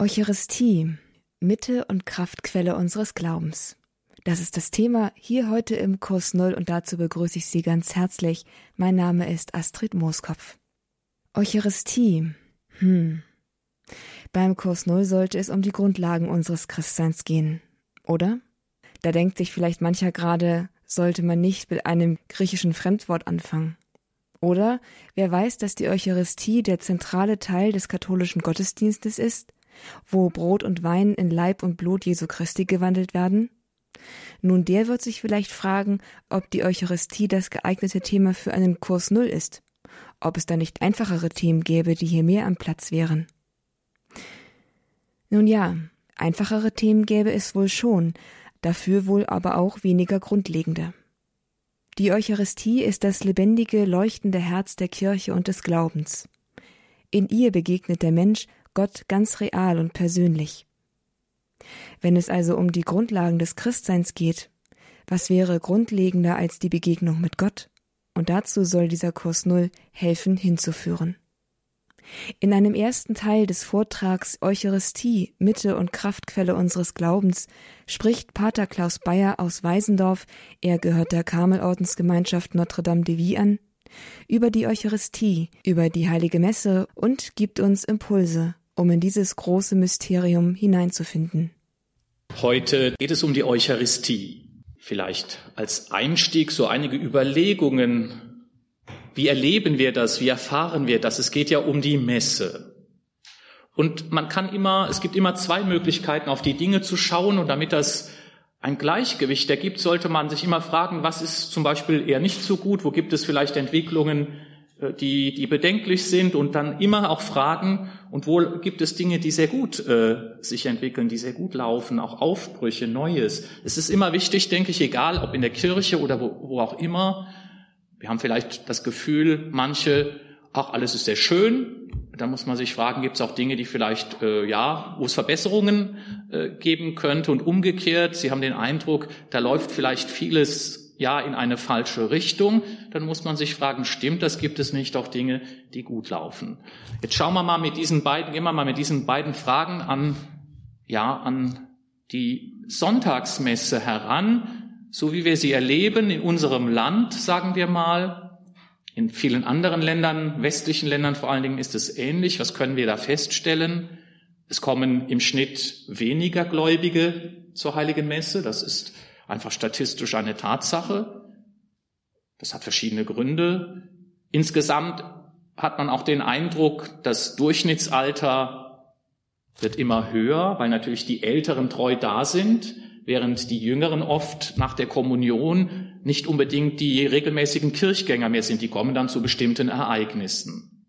Eucharistie, Mitte und Kraftquelle unseres Glaubens. Das ist das Thema hier heute im Kurs Null und dazu begrüße ich Sie ganz herzlich. Mein Name ist Astrid Mooskopf. Eucharistie. Hm. Beim Kurs Null sollte es um die Grundlagen unseres Christseins gehen, oder? Da denkt sich vielleicht mancher gerade, sollte man nicht mit einem griechischen Fremdwort anfangen. Oder wer weiß, dass die Eucharistie der zentrale Teil des katholischen Gottesdienstes ist wo Brot und Wein in Leib und Blut Jesu Christi gewandelt werden? Nun, der wird sich vielleicht fragen, ob die Eucharistie das geeignete Thema für einen Kurs Null ist, ob es da nicht einfachere Themen gäbe, die hier mehr am Platz wären. Nun ja, einfachere Themen gäbe es wohl schon, dafür wohl aber auch weniger grundlegende. Die Eucharistie ist das lebendige, leuchtende Herz der Kirche und des Glaubens. In ihr begegnet der Mensch Gott ganz real und persönlich. Wenn es also um die Grundlagen des Christseins geht, was wäre grundlegender als die Begegnung mit Gott? Und dazu soll dieser Kurs Null helfen hinzuführen. In einem ersten Teil des Vortrags Eucharistie, Mitte und Kraftquelle unseres Glaubens spricht Pater Klaus Bayer aus Weisendorf, er gehört der Karmelordensgemeinschaft Notre Dame de Vie an, über die Eucharistie, über die heilige Messe und gibt uns Impulse, um in dieses große Mysterium hineinzufinden. Heute geht es um die Eucharistie. Vielleicht als Einstieg so einige Überlegungen. Wie erleben wir das? Wie erfahren wir das? Es geht ja um die Messe. Und man kann immer, es gibt immer zwei Möglichkeiten, auf die Dinge zu schauen. Und damit das ein Gleichgewicht ergibt, sollte man sich immer fragen, was ist zum Beispiel eher nicht so gut? Wo gibt es vielleicht Entwicklungen, die, die bedenklich sind? Und dann immer auch fragen, und wo gibt es Dinge, die sehr gut äh, sich entwickeln, die sehr gut laufen, auch Aufbrüche, Neues. Es ist immer wichtig, denke ich, egal ob in der Kirche oder wo, wo auch immer. Wir haben vielleicht das Gefühl, manche, ach, alles ist sehr schön. Da muss man sich fragen, gibt es auch Dinge, die vielleicht, äh, ja, wo es Verbesserungen äh, geben könnte und umgekehrt. Sie haben den Eindruck, da läuft vielleicht vieles ja in eine falsche Richtung, dann muss man sich fragen, stimmt das, gibt es nicht auch Dinge, die gut laufen? Jetzt schauen wir mal mit diesen beiden, gehen wir mal mit diesen beiden Fragen an, ja, an die Sonntagsmesse heran, so wie wir sie erleben in unserem Land, sagen wir mal. In vielen anderen Ländern, westlichen Ländern vor allen Dingen, ist es ähnlich. Was können wir da feststellen? Es kommen im Schnitt weniger Gläubige zur Heiligen Messe. Das ist einfach statistisch eine Tatsache. Das hat verschiedene Gründe. Insgesamt hat man auch den Eindruck, das Durchschnittsalter wird immer höher, weil natürlich die Älteren treu da sind, während die Jüngeren oft nach der Kommunion nicht unbedingt die regelmäßigen Kirchgänger mehr sind. Die kommen dann zu bestimmten Ereignissen.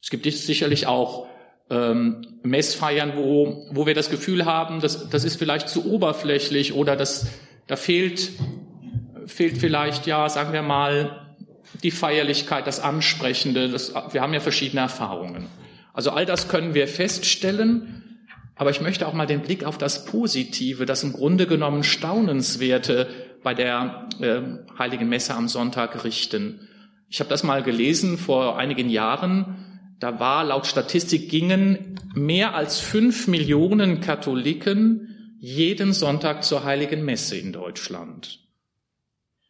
Es gibt sicherlich auch ähm, Messfeiern, wo, wo wir das Gefühl haben, das, das ist vielleicht zu oberflächlich oder das da fehlt, fehlt vielleicht, ja, sagen wir mal, die Feierlichkeit, das Ansprechende. Das, wir haben ja verschiedene Erfahrungen. Also all das können wir feststellen. Aber ich möchte auch mal den Blick auf das Positive, das im Grunde genommen Staunenswerte bei der äh, Heiligen Messe am Sonntag richten. Ich habe das mal gelesen vor einigen Jahren. Da war laut Statistik gingen mehr als fünf Millionen Katholiken jeden Sonntag zur heiligen Messe in Deutschland.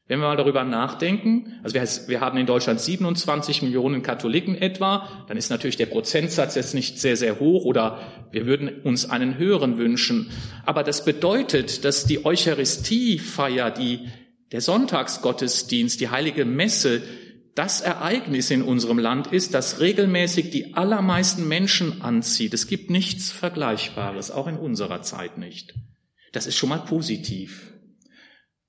Wenn wir mal darüber nachdenken, also wir, haben in Deutschland 27 Millionen Katholiken etwa, dann ist natürlich der Prozentsatz jetzt nicht sehr, sehr hoch oder wir würden uns einen höheren wünschen. Aber das bedeutet, dass die Eucharistiefeier, die, der Sonntagsgottesdienst, die heilige Messe, das Ereignis in unserem Land ist, das regelmäßig die allermeisten Menschen anzieht. Es gibt nichts Vergleichbares, auch in unserer Zeit nicht. Das ist schon mal positiv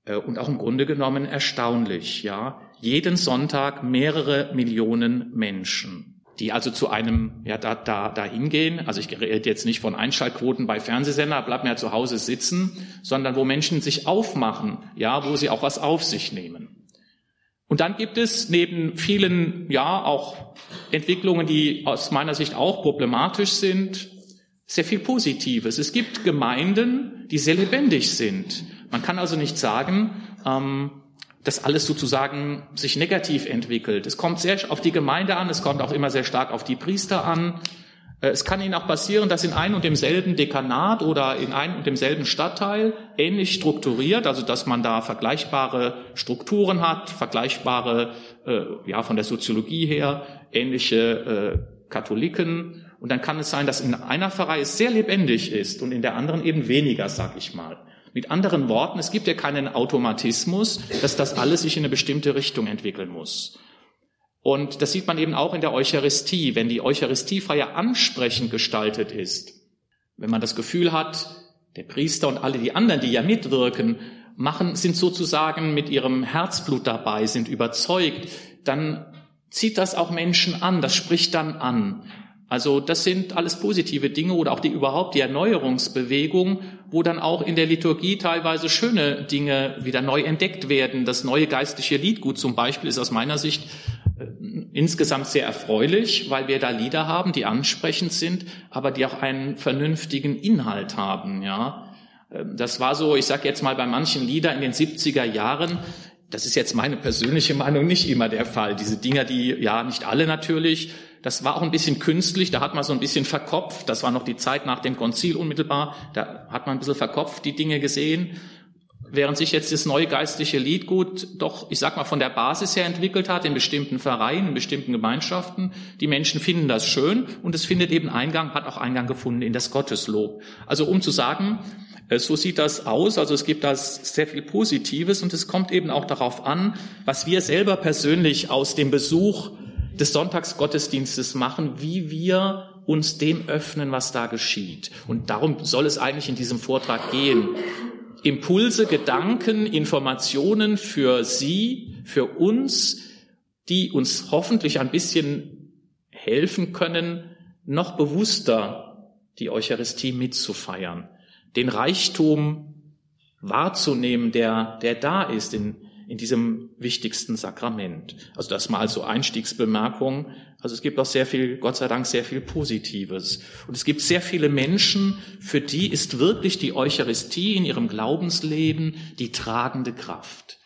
äh, und auch im Grunde genommen erstaunlich, ja. Jeden Sonntag mehrere Millionen Menschen, die also zu einem, ja, da, da, da hingehen. Also ich rede jetzt nicht von Einschaltquoten bei Fernsehsender, bleibt mir ja zu Hause sitzen, sondern wo Menschen sich aufmachen, ja, wo sie auch was auf sich nehmen. Und dann gibt es neben vielen, ja, auch Entwicklungen, die aus meiner Sicht auch problematisch sind, sehr viel Positives. Es gibt Gemeinden, die sehr lebendig sind. Man kann also nicht sagen, ähm, dass alles sozusagen sich negativ entwickelt. Es kommt sehr auf die Gemeinde an, es kommt auch immer sehr stark auf die Priester an. Äh, es kann Ihnen auch passieren, dass in einem und demselben Dekanat oder in einem und demselben Stadtteil ähnlich strukturiert, also dass man da vergleichbare Strukturen hat, vergleichbare, äh, ja, von der Soziologie her, ähnliche äh, Katholiken. Und dann kann es sein, dass in einer Pfarrei es sehr lebendig ist und in der anderen eben weniger, sag ich mal. Mit anderen Worten, es gibt ja keinen Automatismus, dass das alles sich in eine bestimmte Richtung entwickeln muss. Und das sieht man eben auch in der Eucharistie, wenn die Eucharistiefeier ansprechend gestaltet ist. Wenn man das Gefühl hat, der Priester und alle die anderen, die ja mitwirken, machen, sind sozusagen mit ihrem Herzblut dabei, sind überzeugt, dann zieht das auch Menschen an, das spricht dann an. Also das sind alles positive Dinge oder auch die überhaupt die Erneuerungsbewegung, wo dann auch in der Liturgie teilweise schöne Dinge wieder neu entdeckt werden. Das neue geistliche Liedgut zum Beispiel ist aus meiner Sicht insgesamt sehr erfreulich, weil wir da Lieder haben, die ansprechend sind, aber die auch einen vernünftigen Inhalt haben. Ja, ähm, das war so, ich sage jetzt mal bei manchen Lieder in den 70er Jahren. Das ist jetzt meine persönliche Meinung nicht immer der Fall. Diese Dinger, die ja nicht alle natürlich das war auch ein bisschen künstlich, da hat man so ein bisschen verkopft, das war noch die Zeit nach dem Konzil unmittelbar, da hat man ein bisschen verkopft die Dinge gesehen, während sich jetzt das neue geistliche Liedgut doch, ich sag mal, von der Basis her entwickelt hat, in bestimmten Vereinen, in bestimmten Gemeinschaften. Die Menschen finden das schön und es findet eben Eingang, hat auch Eingang gefunden in das Gotteslob. Also um zu sagen, äh, so sieht das aus. Also es gibt da sehr viel Positives und es kommt eben auch darauf an, was wir selber persönlich aus dem Besuch des Sonntagsgottesdienstes machen, wie wir uns dem öffnen, was da geschieht. Und darum soll es eigentlich in diesem Vortrag gehen. Impulse, Gedanken, Informationen für Sie, für uns, die uns hoffentlich ein bisschen helfen können, noch bewusster die Eucharistie mitzufeiern, den Reichtum wahrzunehmen, der, der da ist, in, in diesem wichtigsten Sakrament. Also das mal so Einstiegsbemerkung. Also es gibt auch sehr viel, Gott sei Dank, sehr viel Positives. Und es gibt sehr viele Menschen, für die ist wirklich die Eucharistie in ihrem Glaubensleben die tragende Kraft,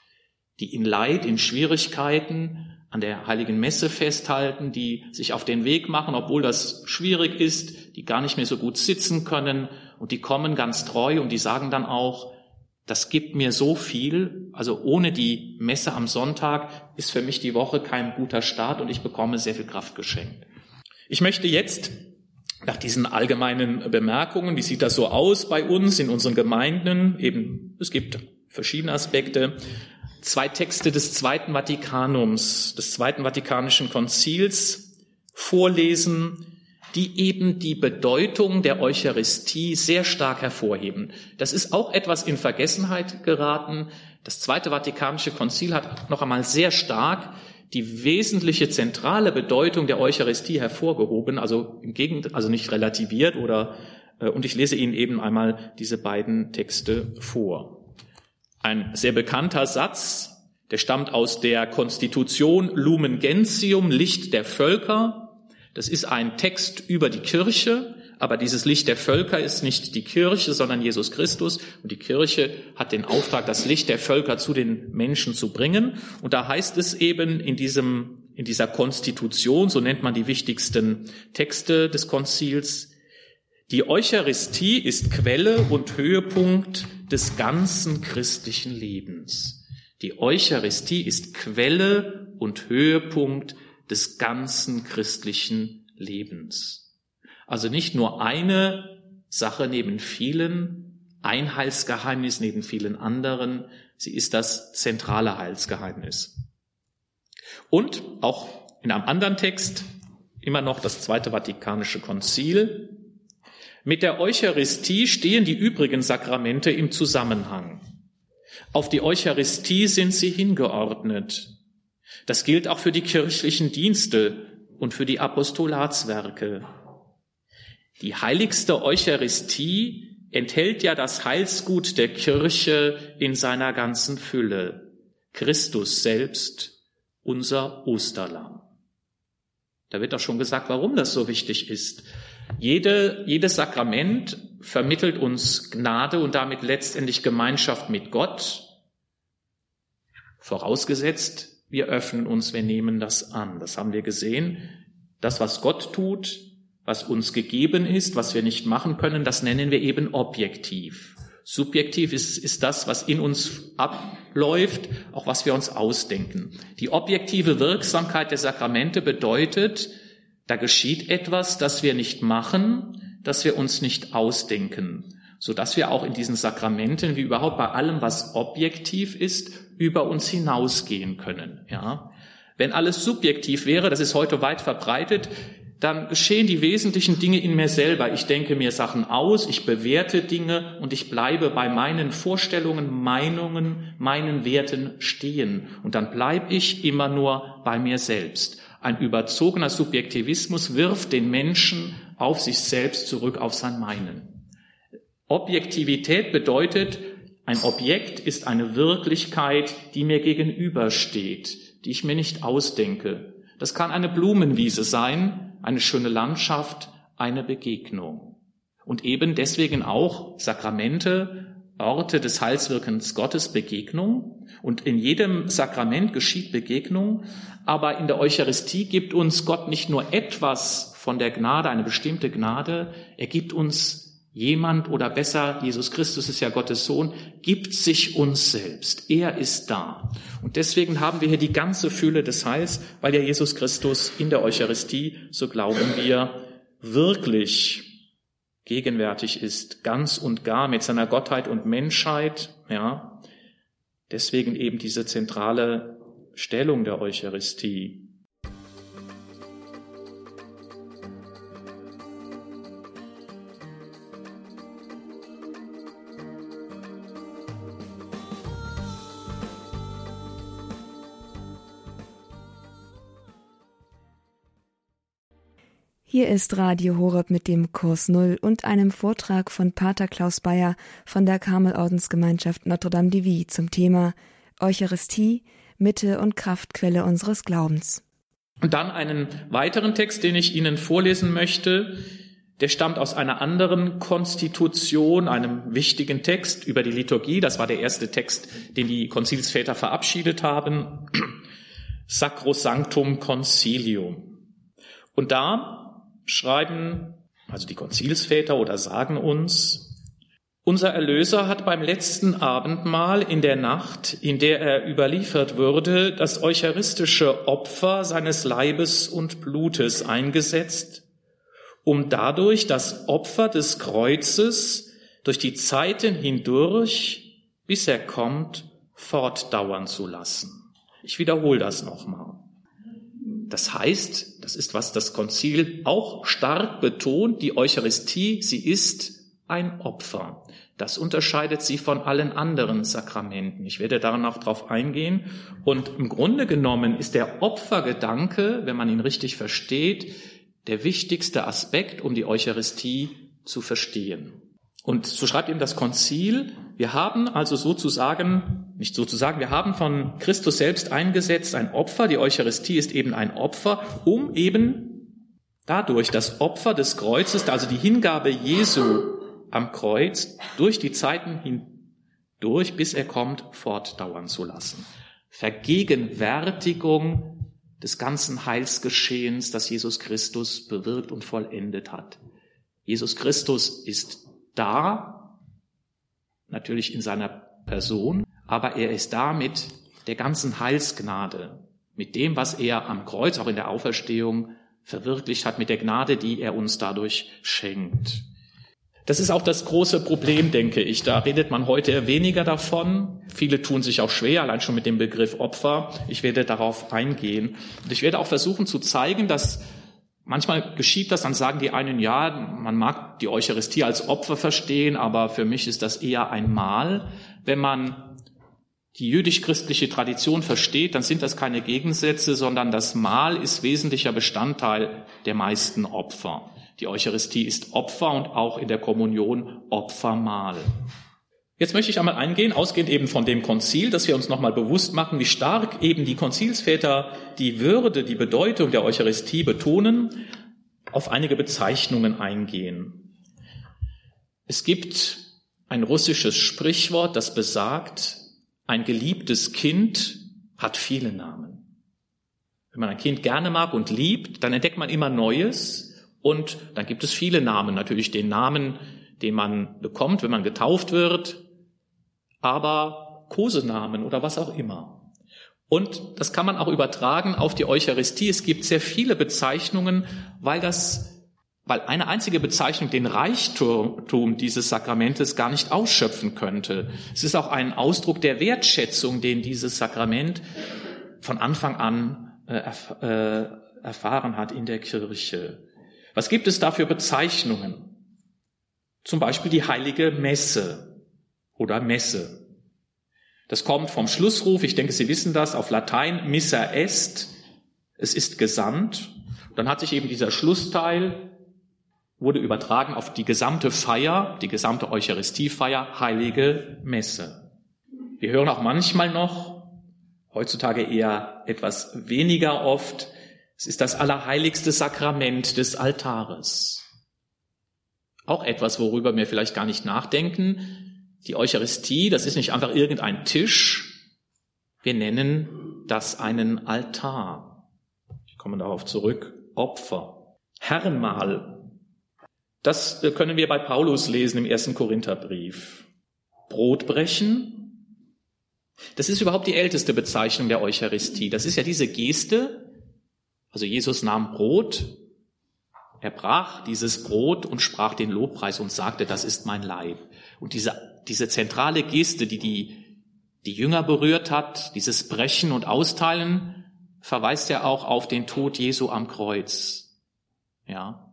die in Leid, in Schwierigkeiten an der heiligen Messe festhalten, die sich auf den Weg machen, obwohl das schwierig ist, die gar nicht mehr so gut sitzen können und die kommen ganz treu und die sagen dann auch, das gibt mir so viel. Also ohne die Messe am Sonntag ist für mich die Woche kein guter Start und ich bekomme sehr viel Kraft geschenkt. Ich möchte jetzt nach diesen allgemeinen Bemerkungen, wie sieht das so aus bei uns in unseren Gemeinden? Eben, es gibt verschiedene Aspekte. Zwei Texte des Zweiten Vatikanums, des Zweiten Vatikanischen Konzils vorlesen, die eben die Bedeutung der Eucharistie sehr stark hervorheben. Das ist auch etwas in Vergessenheit geraten. Das Zweite Vatikanische Konzil hat noch einmal sehr stark die wesentliche zentrale Bedeutung der Eucharistie hervorgehoben, also im Gegenteil, also nicht relativiert oder äh, und ich lese Ihnen eben einmal diese beiden Texte vor. Ein sehr bekannter Satz, der stammt aus der Konstitution Lumen Gentium, Licht der Völker, das ist ein Text über die Kirche, aber dieses Licht der Völker ist nicht die Kirche, sondern Jesus Christus. Und die Kirche hat den Auftrag, das Licht der Völker zu den Menschen zu bringen. Und da heißt es eben in diesem, in dieser Konstitution, so nennt man die wichtigsten Texte des Konzils, die Eucharistie ist Quelle und Höhepunkt des ganzen christlichen Lebens. Die Eucharistie ist Quelle und Höhepunkt des ganzen christlichen Lebens. Also nicht nur eine Sache neben vielen, ein Heilsgeheimnis neben vielen anderen, sie ist das zentrale Heilsgeheimnis. Und auch in einem anderen Text, immer noch das Zweite Vatikanische Konzil, mit der Eucharistie stehen die übrigen Sakramente im Zusammenhang. Auf die Eucharistie sind sie hingeordnet. Das gilt auch für die kirchlichen Dienste und für die Apostolatswerke. Die heiligste Eucharistie enthält ja das Heilsgut der Kirche in seiner ganzen Fülle. Christus selbst, unser Osterlamm. Da wird auch schon gesagt, warum das so wichtig ist. Jede, jedes Sakrament vermittelt uns Gnade und damit letztendlich Gemeinschaft mit Gott, vorausgesetzt, wir öffnen uns, wir nehmen das an. Das haben wir gesehen. Das, was Gott tut, was uns gegeben ist, was wir nicht machen können, das nennen wir eben objektiv. Subjektiv ist, ist das, was in uns abläuft, auch was wir uns ausdenken. Die objektive Wirksamkeit der Sakramente bedeutet, da geschieht etwas, das wir nicht machen, das wir uns nicht ausdenken, so dass wir auch in diesen Sakramenten, wie überhaupt bei allem, was objektiv ist, über uns hinausgehen können. Ja, wenn alles subjektiv wäre, das ist heute weit verbreitet, dann geschehen die wesentlichen Dinge in mir selber. Ich denke mir Sachen aus, ich bewerte Dinge und ich bleibe bei meinen Vorstellungen, Meinungen, meinen Werten stehen. Und dann bleibe ich immer nur bei mir selbst. Ein überzogener Subjektivismus wirft den Menschen auf sich selbst zurück, auf sein Meinen. Objektivität bedeutet, ein Objekt ist eine Wirklichkeit, die mir gegenübersteht, die ich mir nicht ausdenke. Das kann eine Blumenwiese sein, eine schöne Landschaft, eine Begegnung. Und eben deswegen auch Sakramente, Orte des Heilswirkens Gottes, Begegnung. Und in jedem Sakrament geschieht Begegnung, aber in der Eucharistie gibt uns Gott nicht nur etwas von der Gnade, eine bestimmte Gnade, er gibt uns Jemand oder besser, Jesus Christus ist ja Gottes Sohn, gibt sich uns selbst. Er ist da. Und deswegen haben wir hier die ganze Fülle des Heils, weil ja Jesus Christus in der Eucharistie, so glauben wir, wirklich gegenwärtig ist, ganz und gar mit seiner Gottheit und Menschheit, ja. Deswegen eben diese zentrale Stellung der Eucharistie. Hier ist Radio Horeb mit dem Kurs Null und einem Vortrag von Pater Klaus Bayer von der Karmelordensgemeinschaft Notre Dame de Vie zum Thema Eucharistie, Mitte und Kraftquelle unseres Glaubens. Und dann einen weiteren Text, den ich Ihnen vorlesen möchte. Der stammt aus einer anderen Konstitution, einem wichtigen Text über die Liturgie. Das war der erste Text, den die Konzilsväter verabschiedet haben. Sacrosanctum Concilium. Und da schreiben, also die Konzilsväter oder sagen uns, unser Erlöser hat beim letzten Abendmahl in der Nacht, in der er überliefert wurde, das eucharistische Opfer seines Leibes und Blutes eingesetzt, um dadurch das Opfer des Kreuzes durch die Zeiten hindurch, bis er kommt, fortdauern zu lassen. Ich wiederhole das nochmal. Das heißt, das ist, was das Konzil auch stark betont, die Eucharistie, sie ist ein Opfer. Das unterscheidet sie von allen anderen Sakramenten. Ich werde da noch drauf eingehen. Und im Grunde genommen ist der Opfergedanke, wenn man ihn richtig versteht, der wichtigste Aspekt, um die Eucharistie zu verstehen. Und so schreibt ihm das Konzil, wir haben also sozusagen, nicht sozusagen, wir haben von Christus selbst eingesetzt ein Opfer, die Eucharistie ist eben ein Opfer, um eben dadurch das Opfer des Kreuzes, also die Hingabe Jesu am Kreuz, durch die Zeiten hindurch, bis er kommt, fortdauern zu lassen. Vergegenwärtigung des ganzen Heilsgeschehens, das Jesus Christus bewirkt und vollendet hat. Jesus Christus ist da, natürlich in seiner Person, aber er ist da mit der ganzen Heilsgnade, mit dem, was er am Kreuz, auch in der Auferstehung, verwirklicht hat, mit der Gnade, die er uns dadurch schenkt. Das ist auch das große Problem, denke ich. Da redet man heute weniger davon. Viele tun sich auch schwer, allein schon mit dem Begriff Opfer. Ich werde darauf eingehen. Und ich werde auch versuchen zu zeigen, dass Manchmal geschieht das, dann sagen die einen, ja, man mag die Eucharistie als Opfer verstehen, aber für mich ist das eher ein Mahl. Wenn man die jüdisch-christliche Tradition versteht, dann sind das keine Gegensätze, sondern das Mahl ist wesentlicher Bestandteil der meisten Opfer. Die Eucharistie ist Opfer und auch in der Kommunion Opfermahl. Jetzt möchte ich einmal eingehen, ausgehend eben von dem Konzil, dass wir uns nochmal bewusst machen, wie stark eben die Konzilsväter die Würde, die Bedeutung der Eucharistie betonen, auf einige Bezeichnungen eingehen. Es gibt ein russisches Sprichwort, das besagt, ein geliebtes Kind hat viele Namen. Wenn man ein Kind gerne mag und liebt, dann entdeckt man immer Neues Und dann gibt es viele Namen, natürlich den Namen, den man bekommt, wenn man getauft wird, aber Kosenamen oder was auch immer. Und das kann man auch übertragen auf die Eucharistie. Es gibt sehr viele Bezeichnungen, weil das weil eine einzige Bezeichnung den Reichtum dieses Sakramentes gar nicht ausschöpfen könnte. Es ist auch ein Ausdruck der Wertschätzung, den dieses Sakrament von Anfang an äh, äh, erfahren hat in der Kirche. Was gibt es da für Bezeichnungen? Zum Beispiel die heilige Messe oder Messe. Das kommt vom Schlussruf, ich denke, Sie wissen das, auf Latein, missa est, es ist gesandt. Dann hat sich eben dieser Schlussteil wurde übertragen auf die gesamte Feier, die gesamte Eucharistiefeier, heilige Messe. Wir hören auch manchmal noch, heutzutage eher etwas weniger oft, es ist das allerheiligste Sakrament des Altares. Auch etwas, worüber wir vielleicht gar nicht nachdenken. Die Eucharistie, das ist nicht einfach irgendein Tisch. Wir nennen das einen Altar. Ich komme darauf zurück. Opfer. Herrenmahl das äh, können wir bei Paulus lesen im ersten Korintherbrief. Brot brechen. Das ist überhaupt die älteste Bezeichnung der Eucharistie. Das ist ja diese Geste. Also Jesus nahm Brot, er brach dieses Brot und sprach den Lobpreis und sagte, das ist mein Leib. Und diese, diese zentrale Geste, die, die die Jünger berührt hat, dieses Brechen und Austeilen, verweist ja auch auf den Tod Jesu am Kreuz. Ja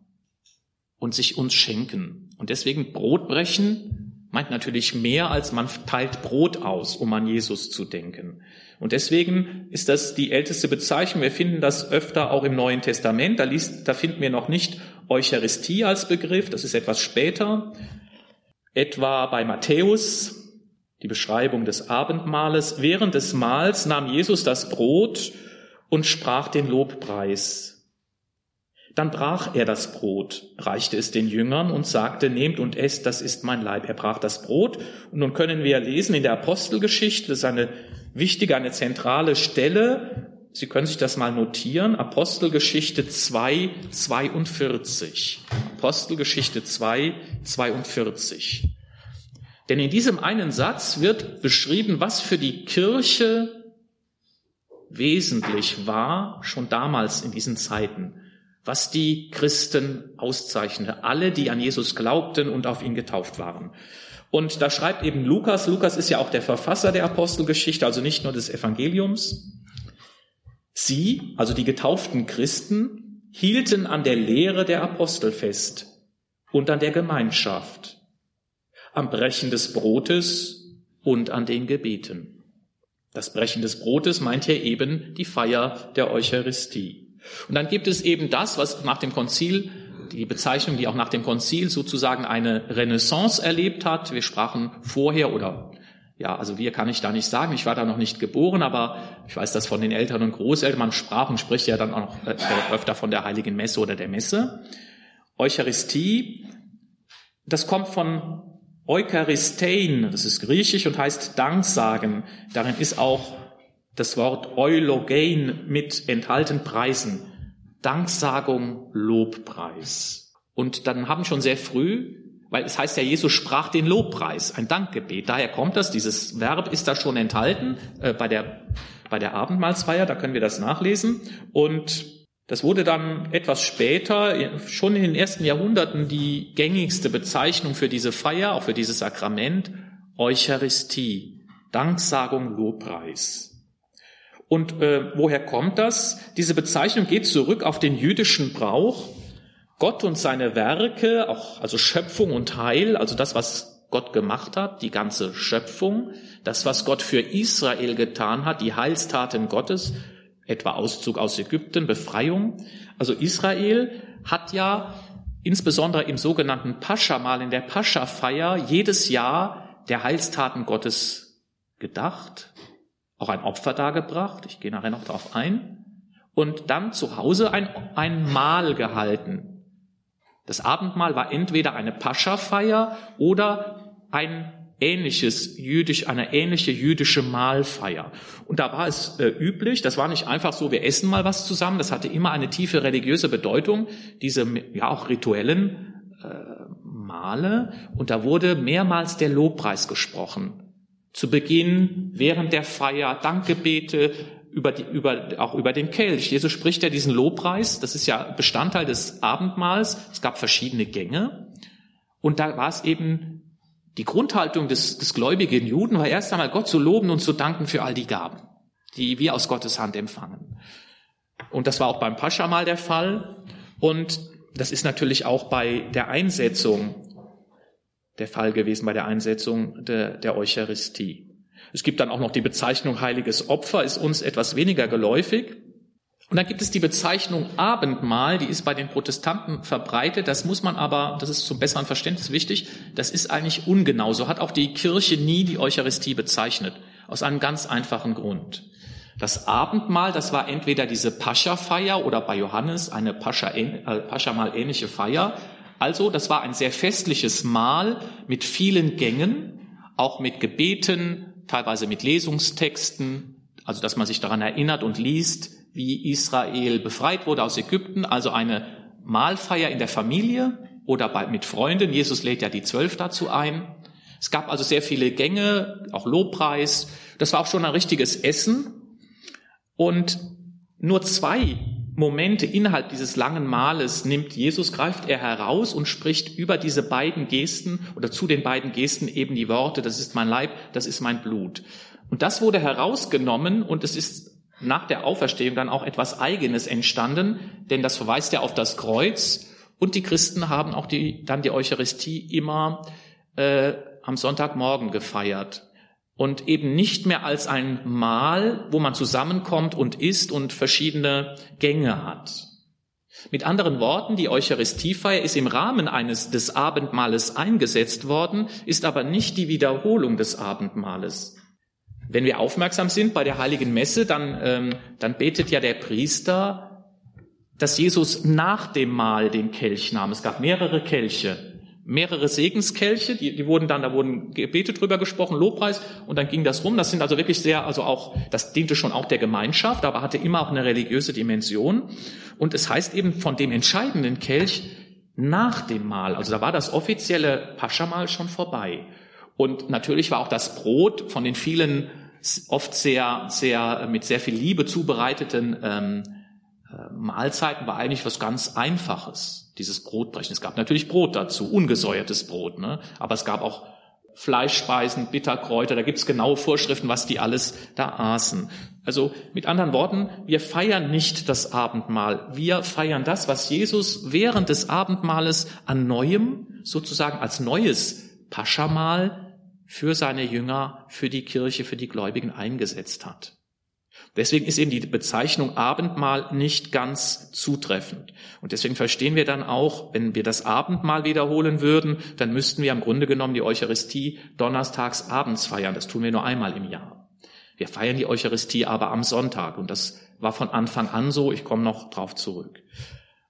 und sich uns schenken. Und deswegen Brot brechen meint natürlich mehr, als man teilt Brot aus, um an Jesus zu denken. Und deswegen ist das die älteste Bezeichnung. Wir finden das öfter auch im Neuen Testament. Da, liest, da finden wir noch nicht Eucharistie als Begriff, das ist etwas später. Etwa bei Matthäus, die Beschreibung des Abendmahles. Während des Mahls nahm Jesus das Brot und sprach den Lobpreis. Dann brach er das Brot, reichte es den Jüngern und sagte, nehmt und esst, das ist mein Leib. Er brach das Brot. Und nun können wir lesen in der Apostelgeschichte, das ist eine wichtige, eine zentrale Stelle. Sie können sich das mal notieren. Apostelgeschichte 2, 42. Apostelgeschichte 2, 42. Denn in diesem einen Satz wird beschrieben, was für die Kirche wesentlich war, schon damals in diesen Zeiten was die Christen auszeichnete, alle, die an Jesus glaubten und auf ihn getauft waren. Und da schreibt eben Lukas, Lukas ist ja auch der Verfasser der Apostelgeschichte, also nicht nur des Evangeliums. Sie, also die getauften Christen, hielten an der Lehre der Apostel fest und an der Gemeinschaft, am Brechen des Brotes und an den Gebeten. Das Brechen des Brotes meint hier eben die Feier der Eucharistie. Und dann gibt es eben das, was nach dem Konzil, die Bezeichnung, die auch nach dem Konzil sozusagen eine Renaissance erlebt hat. Wir sprachen vorher oder ja, also wir kann ich da nicht sagen. Ich war da noch nicht geboren, aber ich weiß das von den Eltern und Großeltern. Man sprach und spricht ja dann auch äh, öfter von der Heiligen Messe oder der Messe. Eucharistie, das kommt von Eucharistein, das ist griechisch und heißt Danksagen. Darin ist auch das Wort Eulogein mit enthalten Preisen. Danksagung, Lobpreis. Und dann haben schon sehr früh, weil es heißt ja, Jesus sprach den Lobpreis, ein Dankgebet. Daher kommt das, dieses Verb ist da schon enthalten äh, bei, der, bei der Abendmahlsfeier, da können wir das nachlesen. Und das wurde dann etwas später, schon in den ersten Jahrhunderten, die gängigste Bezeichnung für diese Feier, auch für dieses Sakrament, Eucharistie, Danksagung, Lobpreis. Und äh, woher kommt das? Diese Bezeichnung geht zurück auf den jüdischen Brauch. Gott und seine Werke, auch also Schöpfung und Heil, also das, was Gott gemacht hat, die ganze Schöpfung, das, was Gott für Israel getan hat, die Heilstaten Gottes, etwa Auszug aus Ägypten, Befreiung. Also Israel hat ja insbesondere im sogenannten Pascha-Mal, in der Pascha-Feier, jedes Jahr der Heilstaten Gottes gedacht, auch ein Opfer dargebracht, ich gehe nachher noch darauf ein, und dann zu Hause ein, ein Mahl gehalten. Das Abendmahl war entweder eine Pascha-Feier oder ein ähnliches jüdisch, eine ähnliche jüdische Mahlfeier. Und da war es äh, üblich, das war nicht einfach so, wir essen mal was zusammen, das hatte immer eine tiefe religiöse Bedeutung, diese ja auch rituellen äh, Male. Und da wurde mehrmals der Lobpreis gesprochen. Zu Beginn, während der Feier, Dankgebete, über die, über, auch über den Kelch. Jesus spricht ja diesen Lobpreis, das ist ja Bestandteil des Abendmahls. Es gab verschiedene Gänge. Und da war es eben die Grundhaltung des, des gläubigen Juden war erst einmal Gott zu loben und zu danken für all die Gaben, die wir aus Gottes Hand empfangen. Und das war auch beim Paschamal der Fall. Und das ist natürlich auch bei der Einsetzung der Fall gewesen, bei der Einsetzung der, der Eucharistie. Es gibt dann auch noch die Bezeichnung heiliges Opfer, ist uns etwas weniger geläufig. Und dann gibt es die Bezeichnung Abendmahl, die ist bei den Protestanten verbreitet. Das muss man aber, das ist zum besseren Verständnis wichtig, das ist eigentlich ungenau. So hat auch die Kirche nie die Eucharistie bezeichnet. Aus einem ganz einfachen Grund. Das Abendmahl, das war entweder diese Pascha-Feier oder bei Johannes eine Pascha-Mahl ähnliche Feier. Also, das war ein sehr festliches Mahl mit vielen Gängen, auch mit Gebeten, teilweise mit Lesungstexten, also dass man sich daran erinnert und liest, wie Israel befreit wurde aus Ägypten, also eine Mahlfeier in der Familie oder bei, mit Freunden. Jesus lädt ja die Zwölf dazu ein. Es gab also sehr viele Gänge, auch Lobpreis. Das war auch schon ein richtiges Essen. Und nur zwei Momente innerhalb dieses langen Mahles nimmt Jesus, greift er heraus und spricht über diese beiden Gesten oder zu den beiden Gesten eben die Worte, das ist mein Leib, das ist mein Blut. Und das wurde herausgenommen und es ist nach der Auferstehung dann auch etwas Eigenes entstanden, denn das verweist ja auf das Kreuz und die Christen haben auch die, dann die Eucharistie immer äh, am Sonntagmorgen gefeiert und eben nicht mehr als ein Mahl, wo man zusammenkommt und isst und verschiedene Gänge hat. Mit anderen Worten, die Eucharistiefeier ist im Rahmen eines des Abendmahles eingesetzt worden, ist aber nicht die Wiederholung des Abendmahles. Wenn wir aufmerksam sind bei der heiligen Messe, dann, ähm, dann betet ja der Priester, dass Jesus nach dem Mahl den Kelch nahm. Es gab mehrere Kelche, mehrere Segenskelche, die, die wurden dann, da wurden Gebete drüber gesprochen, Lobpreis, und dann ging das rum. Das sind also wirklich sehr, also auch, das diente schon auch der Gemeinschaft, aber hatte immer auch eine religiöse Dimension. Und es heißt eben von dem entscheidenden Kelch nach dem Mahl. Also da war das offizielle Paschamal schon vorbei. Und natürlich war auch das Brot von den vielen oft sehr, sehr, mit sehr viel Liebe zubereiteten ähm, äh, Mahlzeiten war eigentlich was ganz Einfaches, dieses Brotbrechen. Es gab natürlich Brot dazu, ungesäuertes Brot, ne? aber es gab auch Fleischspeisen, Bitterkräuter, da gibt's genaue Vorschriften, was die alles da aßen. Also mit anderen Worten, wir feiern nicht das Abendmahl, wir feiern das, was Jesus während des Abendmahles an Neuem, sozusagen als neues Paschamal für seine Jünger, für die Kirche, für die Gläubigen eingesetzt hat. Deswegen ist eben die Bezeichnung Abendmahl nicht ganz zutreffend. Und deswegen verstehen wir dann auch, wenn wir das Abendmahl wiederholen würden, dann müssten wir im Grunde genommen die Eucharistie donnerstags abends feiern. Das tun wir nur einmal im Jahr. Wir feiern die Eucharistie aber am Sonntag und das war von Anfang an so. Ich komme noch drauf zurück.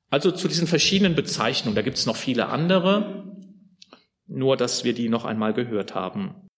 Also zu diesen verschiedenen Bezeichnungen, da gibt es noch viele andere nur dass wir die noch einmal gehört haben.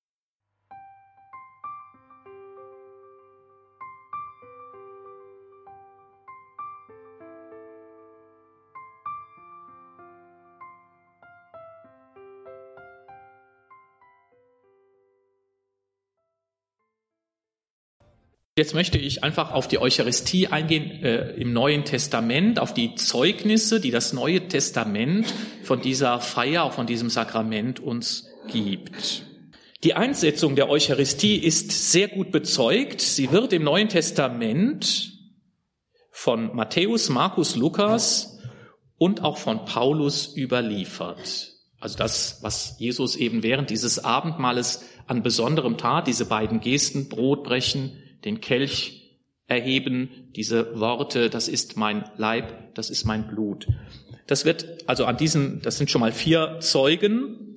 Jetzt möchte ich einfach auf die Eucharistie eingehen äh, im Neuen Testament, auf die Zeugnisse, die das Neue Testament von dieser Feier, von diesem Sakrament uns gibt. Die Einsetzung der Eucharistie ist sehr gut bezeugt. Sie wird im Neuen Testament von Matthäus, Markus, Lukas und auch von Paulus überliefert. Also das, was Jesus eben während dieses Abendmahles an besonderem tat, diese beiden Gesten, Brot brechen, den Kelch erheben, diese Worte, das ist mein Leib, das ist mein Blut. Das wird also an diesen, das sind schon mal vier Zeugen.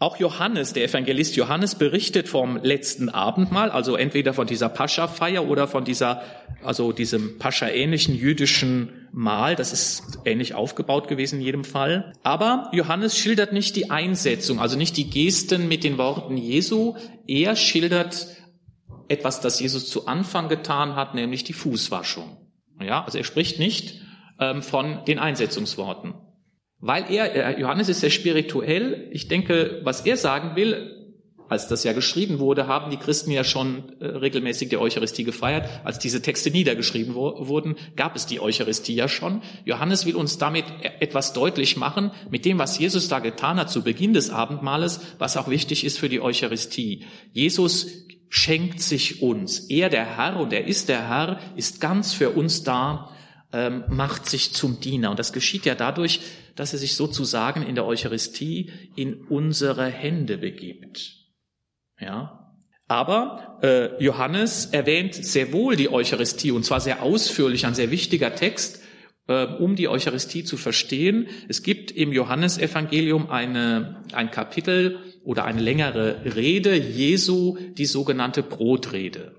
Auch Johannes, der Evangelist Johannes berichtet vom letzten Abendmahl, also entweder von dieser Pascha-Feier oder von dieser, also diesem Pascha-ähnlichen jüdischen Mahl. Das ist ähnlich aufgebaut gewesen in jedem Fall. Aber Johannes schildert nicht die Einsetzung, also nicht die Gesten mit den Worten Jesu. Er schildert etwas, das Jesus zu Anfang getan hat, nämlich die Fußwaschung. Ja, also er spricht nicht ähm, von den Einsetzungsworten. Weil er, Johannes ist sehr spirituell. Ich denke, was er sagen will, als das ja geschrieben wurde, haben die Christen ja schon äh, regelmäßig die Eucharistie gefeiert. Als diese Texte niedergeschrieben wo wurden, gab es die Eucharistie ja schon. Johannes will uns damit e-, etwas deutlich machen, mit dem, was Jesus da getan hat zu Beginn des Abendmahles, was auch wichtig ist für die Eucharistie. Jesus schenkt sich uns. Er, der Herr, und er ist der Herr, ist ganz für uns da, ähm, macht sich zum Diener. Und das geschieht ja dadurch, dass er sich sozusagen in der Eucharistie in unsere Hände begibt. Ja. Aber äh, Johannes erwähnt sehr wohl die Eucharistie und zwar sehr ausführlich, ein sehr wichtiger Text, äh, um die Eucharistie zu verstehen. Es gibt im Johannesevangelium eine, ein Kapitel oder eine längere Rede Jesu, die sogenannte Brotrede.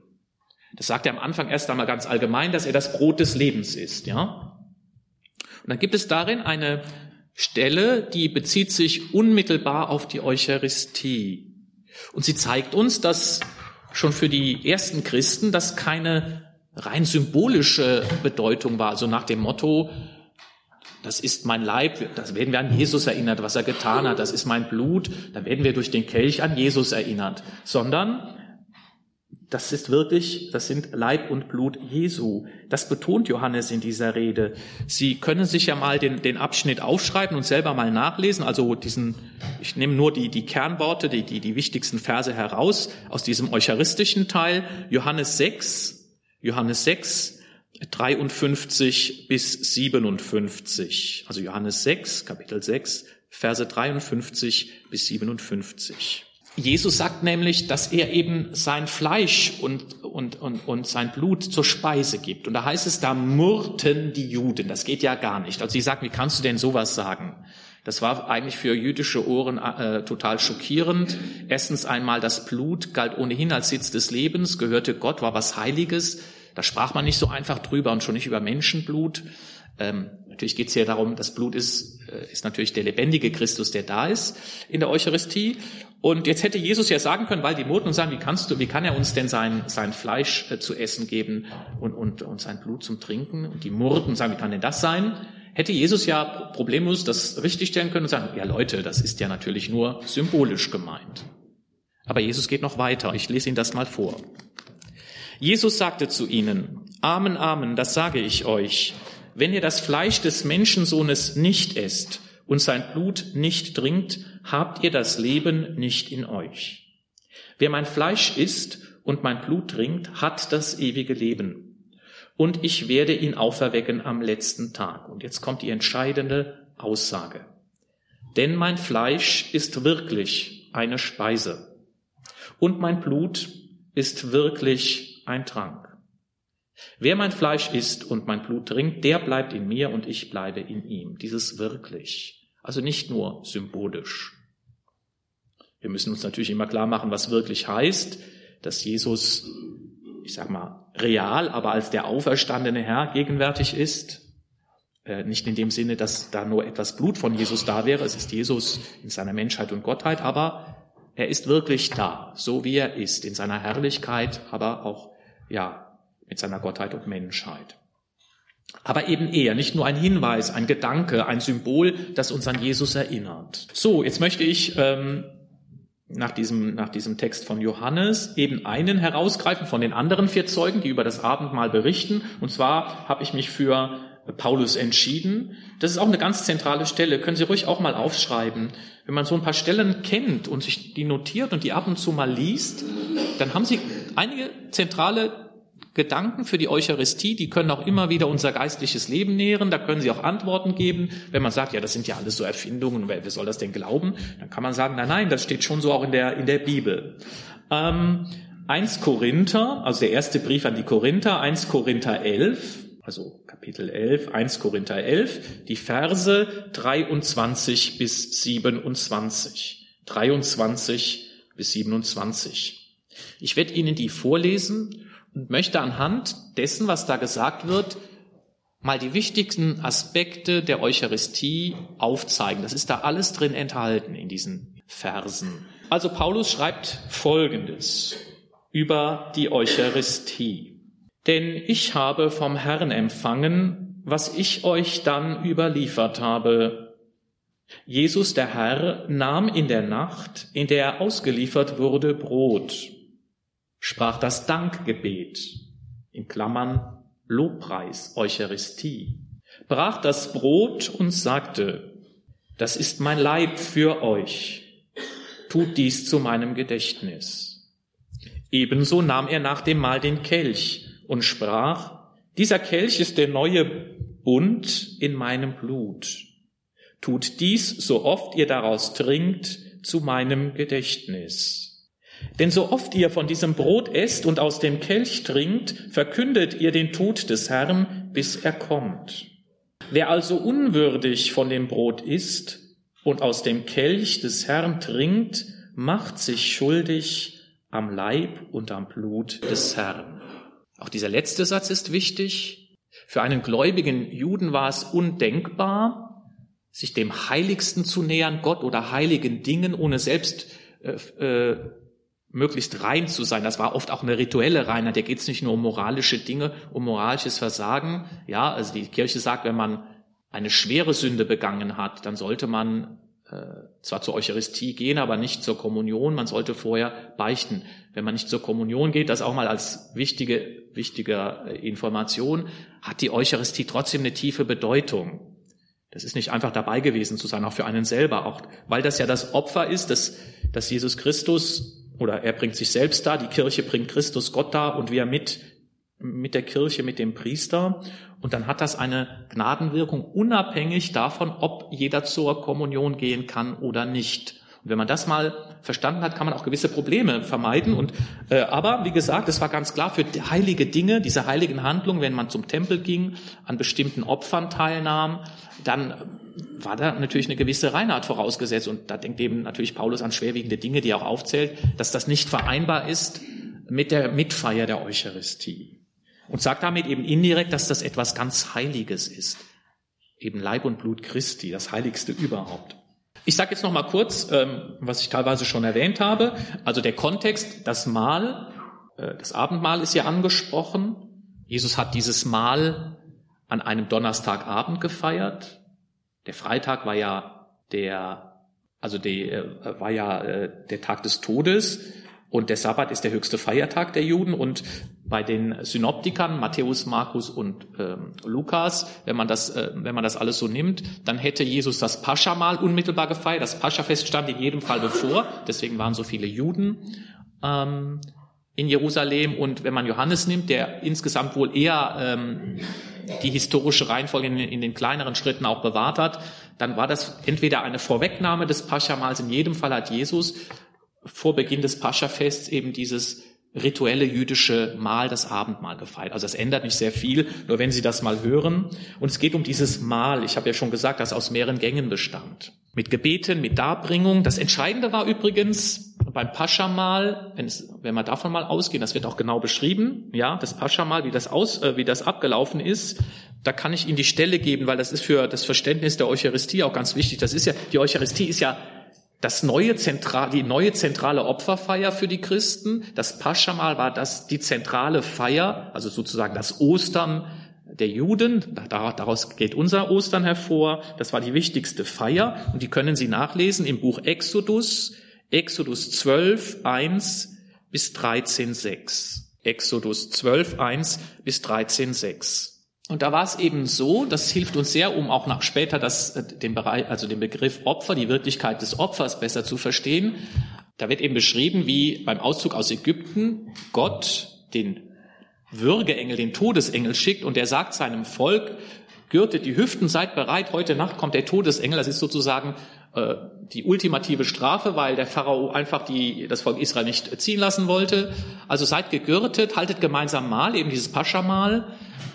Das sagt er am Anfang erst einmal ganz allgemein, dass er das Brot des Lebens ist, ja. Und dann gibt es darin eine Stelle, die bezieht sich unmittelbar auf die Eucharistie. Und sie zeigt uns, dass schon für die ersten Christen das keine rein symbolische Bedeutung war, also nach dem Motto, das ist mein Leib, das werden wir an Jesus erinnert, was er getan hat, das ist mein Blut, da werden wir durch den Kelch an Jesus erinnert, sondern das ist wirklich, das sind Leib und Blut Jesu. Das betont Johannes in dieser Rede. Sie können sich ja mal den, den Abschnitt aufschreiben und selber mal nachlesen. Also diesen, ich nehme nur die, die Kernworte, die, die, die wichtigsten Verse heraus aus diesem eucharistischen Teil. Johannes 6, Johannes 6, 53 bis 57. Also Johannes 6, Kapitel 6, Verse 53 bis 57. Jesus sagt nämlich, dass er eben sein Fleisch und, und, und, und sein Blut zur Speise gibt. Und da heißt es, da murrten die Juden. Das geht ja gar nicht. Also sie sagen, wie kannst du denn sowas sagen? Das war eigentlich für jüdische Ohren äh, total schockierend. Erstens einmal, das Blut galt ohnehin als Sitz des Lebens, gehörte Gott, war was Heiliges. Da sprach man nicht so einfach drüber und schon nicht über Menschenblut. Ähm, natürlich geht es hier darum, das Blut ist, äh, ist natürlich der lebendige Christus, der da ist in der Eucharistie. Und jetzt hätte Jesus ja sagen können, weil die Murten sagen, wie kannst du, wie kann er uns denn sein, sein Fleisch äh, zu essen geben und, und, und sein Blut zum Trinken? Und die Murten sagen, wie kann denn das sein? Hätte Jesus ja problemlos das richtigstellen können und sagen, ja Leute, das ist ja natürlich nur symbolisch gemeint. Aber Jesus geht noch weiter. Ich lese Ihnen das mal vor. Jesus sagte zu ihnen, Amen, Amen, das sage ich euch wenn ihr das Fleisch des Menschensohnes nicht esst und sein Blut nicht trinkt, habt ihr das Leben nicht in euch. Wer mein Fleisch isst und mein Blut trinkt, hat das ewige Leben. Und ich werde ihn auferwecken am letzten Tag. Und jetzt kommt die entscheidende Aussage. Denn mein Fleisch ist wirklich eine Speise und mein Blut ist wirklich ein Trank. Wer mein Fleisch isst und mein Blut trinkt, der bleibt in mir und ich bleibe in ihm. Dieses wirklich. Also nicht nur symbolisch. Wir müssen uns natürlich immer klar machen, was wirklich heißt, dass Jesus, ich sag mal, real, aber als der auferstandene Herr gegenwärtig ist. Äh, nicht in dem Sinne, dass da nur etwas Blut von Jesus da wäre. Es ist Jesus in seiner Menschheit und Gottheit, aber er ist wirklich da, so wie er ist, in seiner Herrlichkeit, aber auch, ja, mit seiner Gottheit und Menschheit. Aber eben eher nicht nur ein Hinweis, ein Gedanke, ein Symbol, das uns an Jesus erinnert. So, jetzt möchte ich ähm, nach, diesem, nach diesem Text von Johannes eben einen herausgreifen von den anderen vier Zeugen, die über das Abendmahl berichten. Und zwar habe ich mich für Paulus entschieden. Das ist auch eine ganz zentrale Stelle. Können Sie ruhig auch mal aufschreiben. Wenn man so ein paar Stellen kennt und sich die notiert und die ab und zu mal liest, dann haben Sie einige zentrale Gedanken für die Eucharistie, die können auch immer wieder unser geistliches Leben nähren, da können sie auch Antworten geben. Wenn man sagt, ja, das sind ja alles so Erfindungen, wer, soll das denn glauben? Dann kann man sagen, nein, nein, das steht schon so auch in der, in der Bibel. Ähm, 1 Korinther, also der erste Brief an die Korinther, 1 Korinther 11, also Kapitel 11, 1 Korinther 11, die Verse 23 bis 27. 23 bis 27. Ich werde Ihnen die vorlesen und möchte anhand dessen, was da gesagt wird, mal die wichtigsten Aspekte der Eucharistie aufzeigen. Das ist da alles drin enthalten in diesen Versen. Also Paulus schreibt Folgendes über die Eucharistie. Denn ich habe vom Herrn empfangen, was ich euch dann überliefert habe. Jesus der Herr nahm in der Nacht, in der er ausgeliefert wurde, Brot, sprach das Dankgebet, in Klammern Lobpreis, Eucharistie, brach das Brot und sagte, das ist mein Leib für euch, tut dies zu meinem Gedächtnis. Ebenso nahm er nach dem Mahl den Kelch und sprach, dieser Kelch ist der neue Bund in meinem Blut. Tut dies, so oft ihr daraus trinkt, zu meinem Gedächtnis. Denn so oft ihr von diesem Brot esst und aus dem Kelch trinkt, verkündet ihr den Tod des Herrn, bis er kommt. Wer also unwürdig von dem Brot isst und aus dem Kelch des Herrn trinkt, macht sich schuldig am Leib und am Blut des Herrn. Auch dieser letzte Satz ist wichtig. Für einen gläubigen Juden war es undenkbar, sich dem Heiligsten zu nähern, Gott oder heiligen Dingen, ohne selbst äh, äh, möglichst rein zu sein. Das war oft auch eine rituelle Reinheit. Da geht es nicht nur um moralische Dinge, um moralisches Versagen. Ja, also die Kirche sagt, wenn man eine schwere Sünde begangen hat, dann sollte man zwar zur Eucharistie gehen, aber nicht zur Kommunion. Man sollte vorher beichten. Wenn man nicht zur Kommunion geht, das auch mal als wichtige, wichtige äh, Information, hat die Eucharistie trotzdem eine tiefe Bedeutung. Das ist nicht einfach dabei gewesen zu sein, auch für einen selber, auch weil das ja das Opfer ist, dass, dass Jesus Christus oder er bringt sich selbst da, die Kirche bringt Christus Gott da und wir mit mit der Kirche, mit dem Priester. Und dann hat das eine Gnadenwirkung unabhängig davon, ob jeder zur Kommunion gehen kann oder nicht. Und wenn man das mal verstanden hat, kann man auch gewisse Probleme vermeiden. Und äh, aber wie gesagt, es war ganz klar für heilige Dinge, diese heiligen Handlungen, wenn man zum Tempel ging, an bestimmten Opfern teilnahm, dann war da natürlich eine gewisse Reinheit vorausgesetzt. Und da denkt eben natürlich Paulus an schwerwiegende Dinge, die er auch aufzählt, dass das nicht vereinbar ist mit der Mitfeier der Eucharistie und sagt damit eben indirekt, dass das etwas ganz Heiliges ist. Eben Leib und Blut Christi, das Heiligste überhaupt. Ich sage jetzt noch mal kurz, ähm, was ich teilweise schon erwähnt habe. Also der Kontext, das Mahl, äh, das Abendmahl ist ja angesprochen. Jesus hat dieses Mahl an einem Donnerstagabend gefeiert. Der Freitag war ja der, also der äh, war ja äh, der Tag des Todes. Und der Sabbat ist der höchste Feiertag der Juden. Und bei den Synoptikern, Matthäus, Markus und ähm, Lukas, wenn man, das, äh, wenn man das alles so nimmt, dann hätte Jesus das Paschamal unmittelbar gefeiert. Das Paschafest stand in jedem Fall bevor. Deswegen waren so viele Juden ähm, in Jerusalem. Und wenn man Johannes nimmt, der insgesamt wohl eher ähm, die historische Reihenfolge in, in den kleineren Schritten auch bewahrt hat, dann war das entweder eine Vorwegnahme des Paschamals. In jedem Fall hat Jesus vor Beginn des Paschafests eben dieses rituelle jüdische Mahl, das Abendmahl gefeiert. Also das ändert nicht sehr viel, nur wenn Sie das mal hören. Und es geht um dieses Mahl. Ich habe ja schon gesagt, das aus mehreren Gängen bestand. Mit Gebeten, mit Darbringung. Das Entscheidende war übrigens beim Paschamal, wenn, es, wenn wir davon mal ausgehen, das wird auch genau beschrieben, ja, das Paschamal, wie das aus, äh, wie das abgelaufen ist. Da kann ich Ihnen die Stelle geben, weil das ist für das Verständnis der Eucharistie auch ganz wichtig. Das ist ja, die Eucharistie ist ja das neue Zentral, die neue zentrale Opferfeier für die Christen. Das Paschamal war das, die zentrale Feier, also sozusagen das Ostern der Juden. Daraus geht unser Ostern hervor. Das war die wichtigste Feier und die können Sie nachlesen im Buch Exodus, Exodus 12, 1 bis 13, 6. Exodus 12, 1 bis 13, 6. Und da war es eben so, das hilft uns sehr, um auch nach später das, äh, den Bereich, also den Begriff Opfer, die Wirklichkeit des Opfers besser zu verstehen. Da wird eben beschrieben, wie beim Auszug aus Ägypten Gott den Würgeengel, den Todesengel schickt und er sagt seinem Volk, gürtet die Hüften, seid bereit, heute Nacht kommt der Todesengel. Das ist sozusagen äh, die ultimative Strafe, weil der Pharao einfach die, das Volk Israel nicht ziehen lassen wollte. Also seid gegürtet, haltet gemeinsam Mahl, eben dieses Paschamal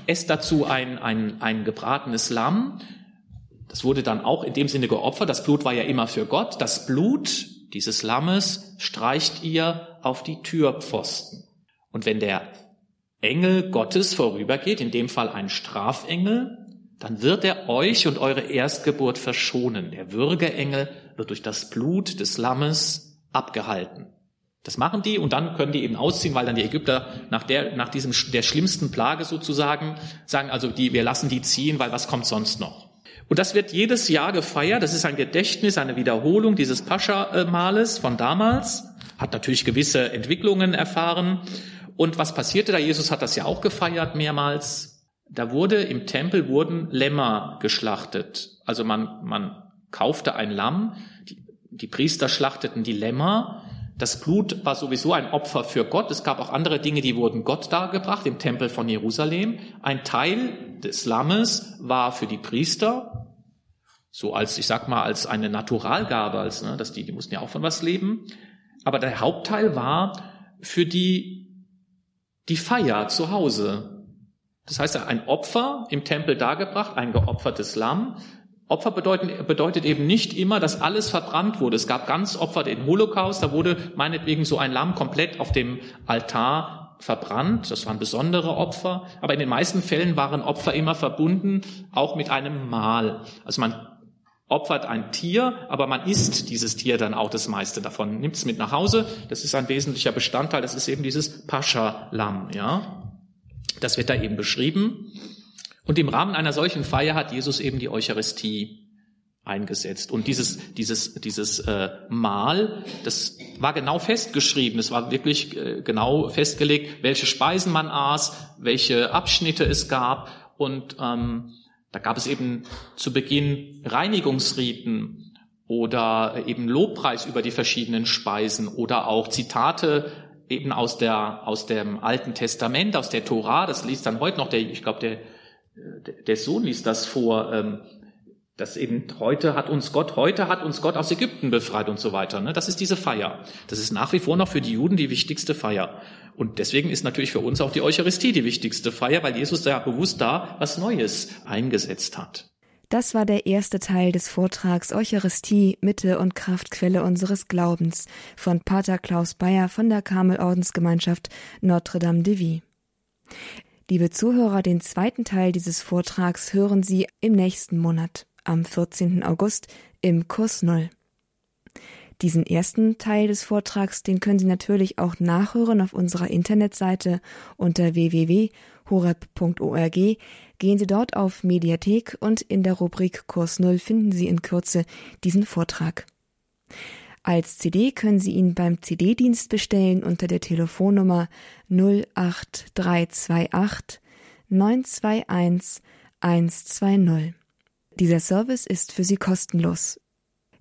esst dazu ein, ein, ein gebratenes Lamm. Das wurde dann auch in dem Sinne geopfert. Das Blut war ja immer für Gott. Das Blut dieses Lammes streicht ihr auf die Türpfosten. Und wenn der Engel Gottes vorübergeht, in dem Fall ein Strafengel, dann wird er euch und eure Erstgeburt verschonen. Der Würgeengel wird durch das Blut des Lammes abgehalten. Das machen die und dann können die eben ausziehen, weil dann die Ägypter nach der, nach diesem, der schlimmsten Plage sozusagen sagen, also die, wir lassen die ziehen, weil was kommt sonst noch? Und das wird jedes Jahr gefeiert. Das ist ein Gedächtnis, eine Wiederholung dieses Pascha-Males von damals. Hat natürlich gewisse Entwicklungen erfahren. Und was passierte da? Jesus hat das ja auch gefeiert mehrmals. Da wurde im Tempel wurden Lämmer geschlachtet. Also man, man kaufte ein Lamm. Die, die Priester schlachteten die Lämmer das Blut war sowieso ein Opfer für Gott. Es gab auch andere Dinge, die wurden Gott dargebracht im Tempel von Jerusalem. Ein Teil des Lammes war für die Priester, so als, ich sag mal, als eine Naturalgabe, als, ne, dass die, die mussten ja auch von was leben. Aber der Hauptteil war für die, die Feier zu Hause. Das heißt, ein Opfer im Tempel dargebracht, ein geopfertes Lamm, Opfer bedeuten, bedeutet eben nicht immer, dass alles verbrannt wurde. Es gab ganz Opfer den Holocaust, da wurde meinetwegen so ein Lamm komplett auf dem Altar verbrannt. Das waren besondere Opfer. Aber in den meisten Fällen waren Opfer immer verbunden, auch mit einem Mahl. Also man opfert ein Tier, aber man isst dieses Tier dann auch das meiste davon, nimmt es mit nach Hause. Das ist ein wesentlicher Bestandteil. Das ist eben dieses Pascha-Lamm, ja. Das wird da eben beschrieben. Und im Rahmen einer solchen Feier hat Jesus eben die Eucharistie eingesetzt. Und dieses, dieses, dieses äh, Mahl, das war genau festgeschrieben. Es war wirklich äh, genau festgelegt, welche Speisen man aß, welche Abschnitte es gab. Und ähm, da gab es eben zu Beginn Reinigungsriten oder eben Lobpreis über die verschiedenen Speisen oder auch Zitate eben aus der aus dem Alten Testament, aus der Tora. Das liest dann heute noch der, ich glaube der der Sohn liest das vor, ähm, dass eben heute hat uns Gott, heute hat uns Gott aus Ägypten befreit und so weiter. Ne? Das ist diese Feier. Das ist nach wie vor noch für die Juden die wichtigste Feier. Und deswegen ist natürlich für uns auch die Eucharistie die wichtigste Feier, weil Jesus da bewusst da was Neues eingesetzt hat. Das war der erste Teil des Vortrags Eucharistie, Mitte und Kraftquelle unseres Glaubens von Pater Klaus Bayer von der Karmelordensgemeinschaft Notre Dame de Vie. Liebe Zuhörer, den zweiten Teil dieses Vortrags hören Sie im nächsten Monat, am 14. August, im Kurs Null. Diesen ersten Teil des Vortrags, den können Sie natürlich auch nachhören auf unserer Internetseite unter www.horeb.org. Gehen Sie dort auf Mediathek und in der Rubrik Kurs Null finden Sie in Kürze diesen Vortrag. Als CD können Sie ihn beim CD-Dienst bestellen unter der Telefonnummer 08328 921 120. Dieser Service ist für Sie kostenlos.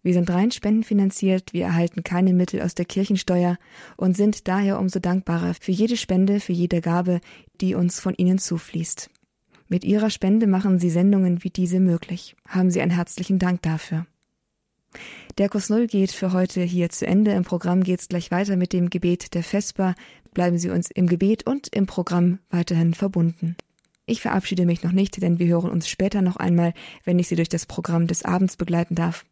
Wir sind rein spendenfinanziert, wir erhalten keine Mittel aus der Kirchensteuer und sind daher umso dankbarer für jede Spende, für jede Gabe, die uns von Ihnen zufließt. Mit Ihrer Spende machen Sie Sendungen wie diese möglich. Haben Sie einen herzlichen Dank dafür. Der Kurs Null geht für heute hier zu Ende. Im Programm geht es gleich weiter mit dem Gebet der Vesper. Bleiben Sie uns im Gebet und im Programm weiterhin verbunden. Ich verabschiede mich noch nicht, denn wir hören uns später noch einmal, wenn ich Sie durch das Programm des Abends begleiten darf.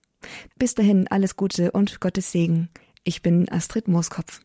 Bis dahin alles Gute und Gottes Segen. Ich bin Astrid Mooskopf.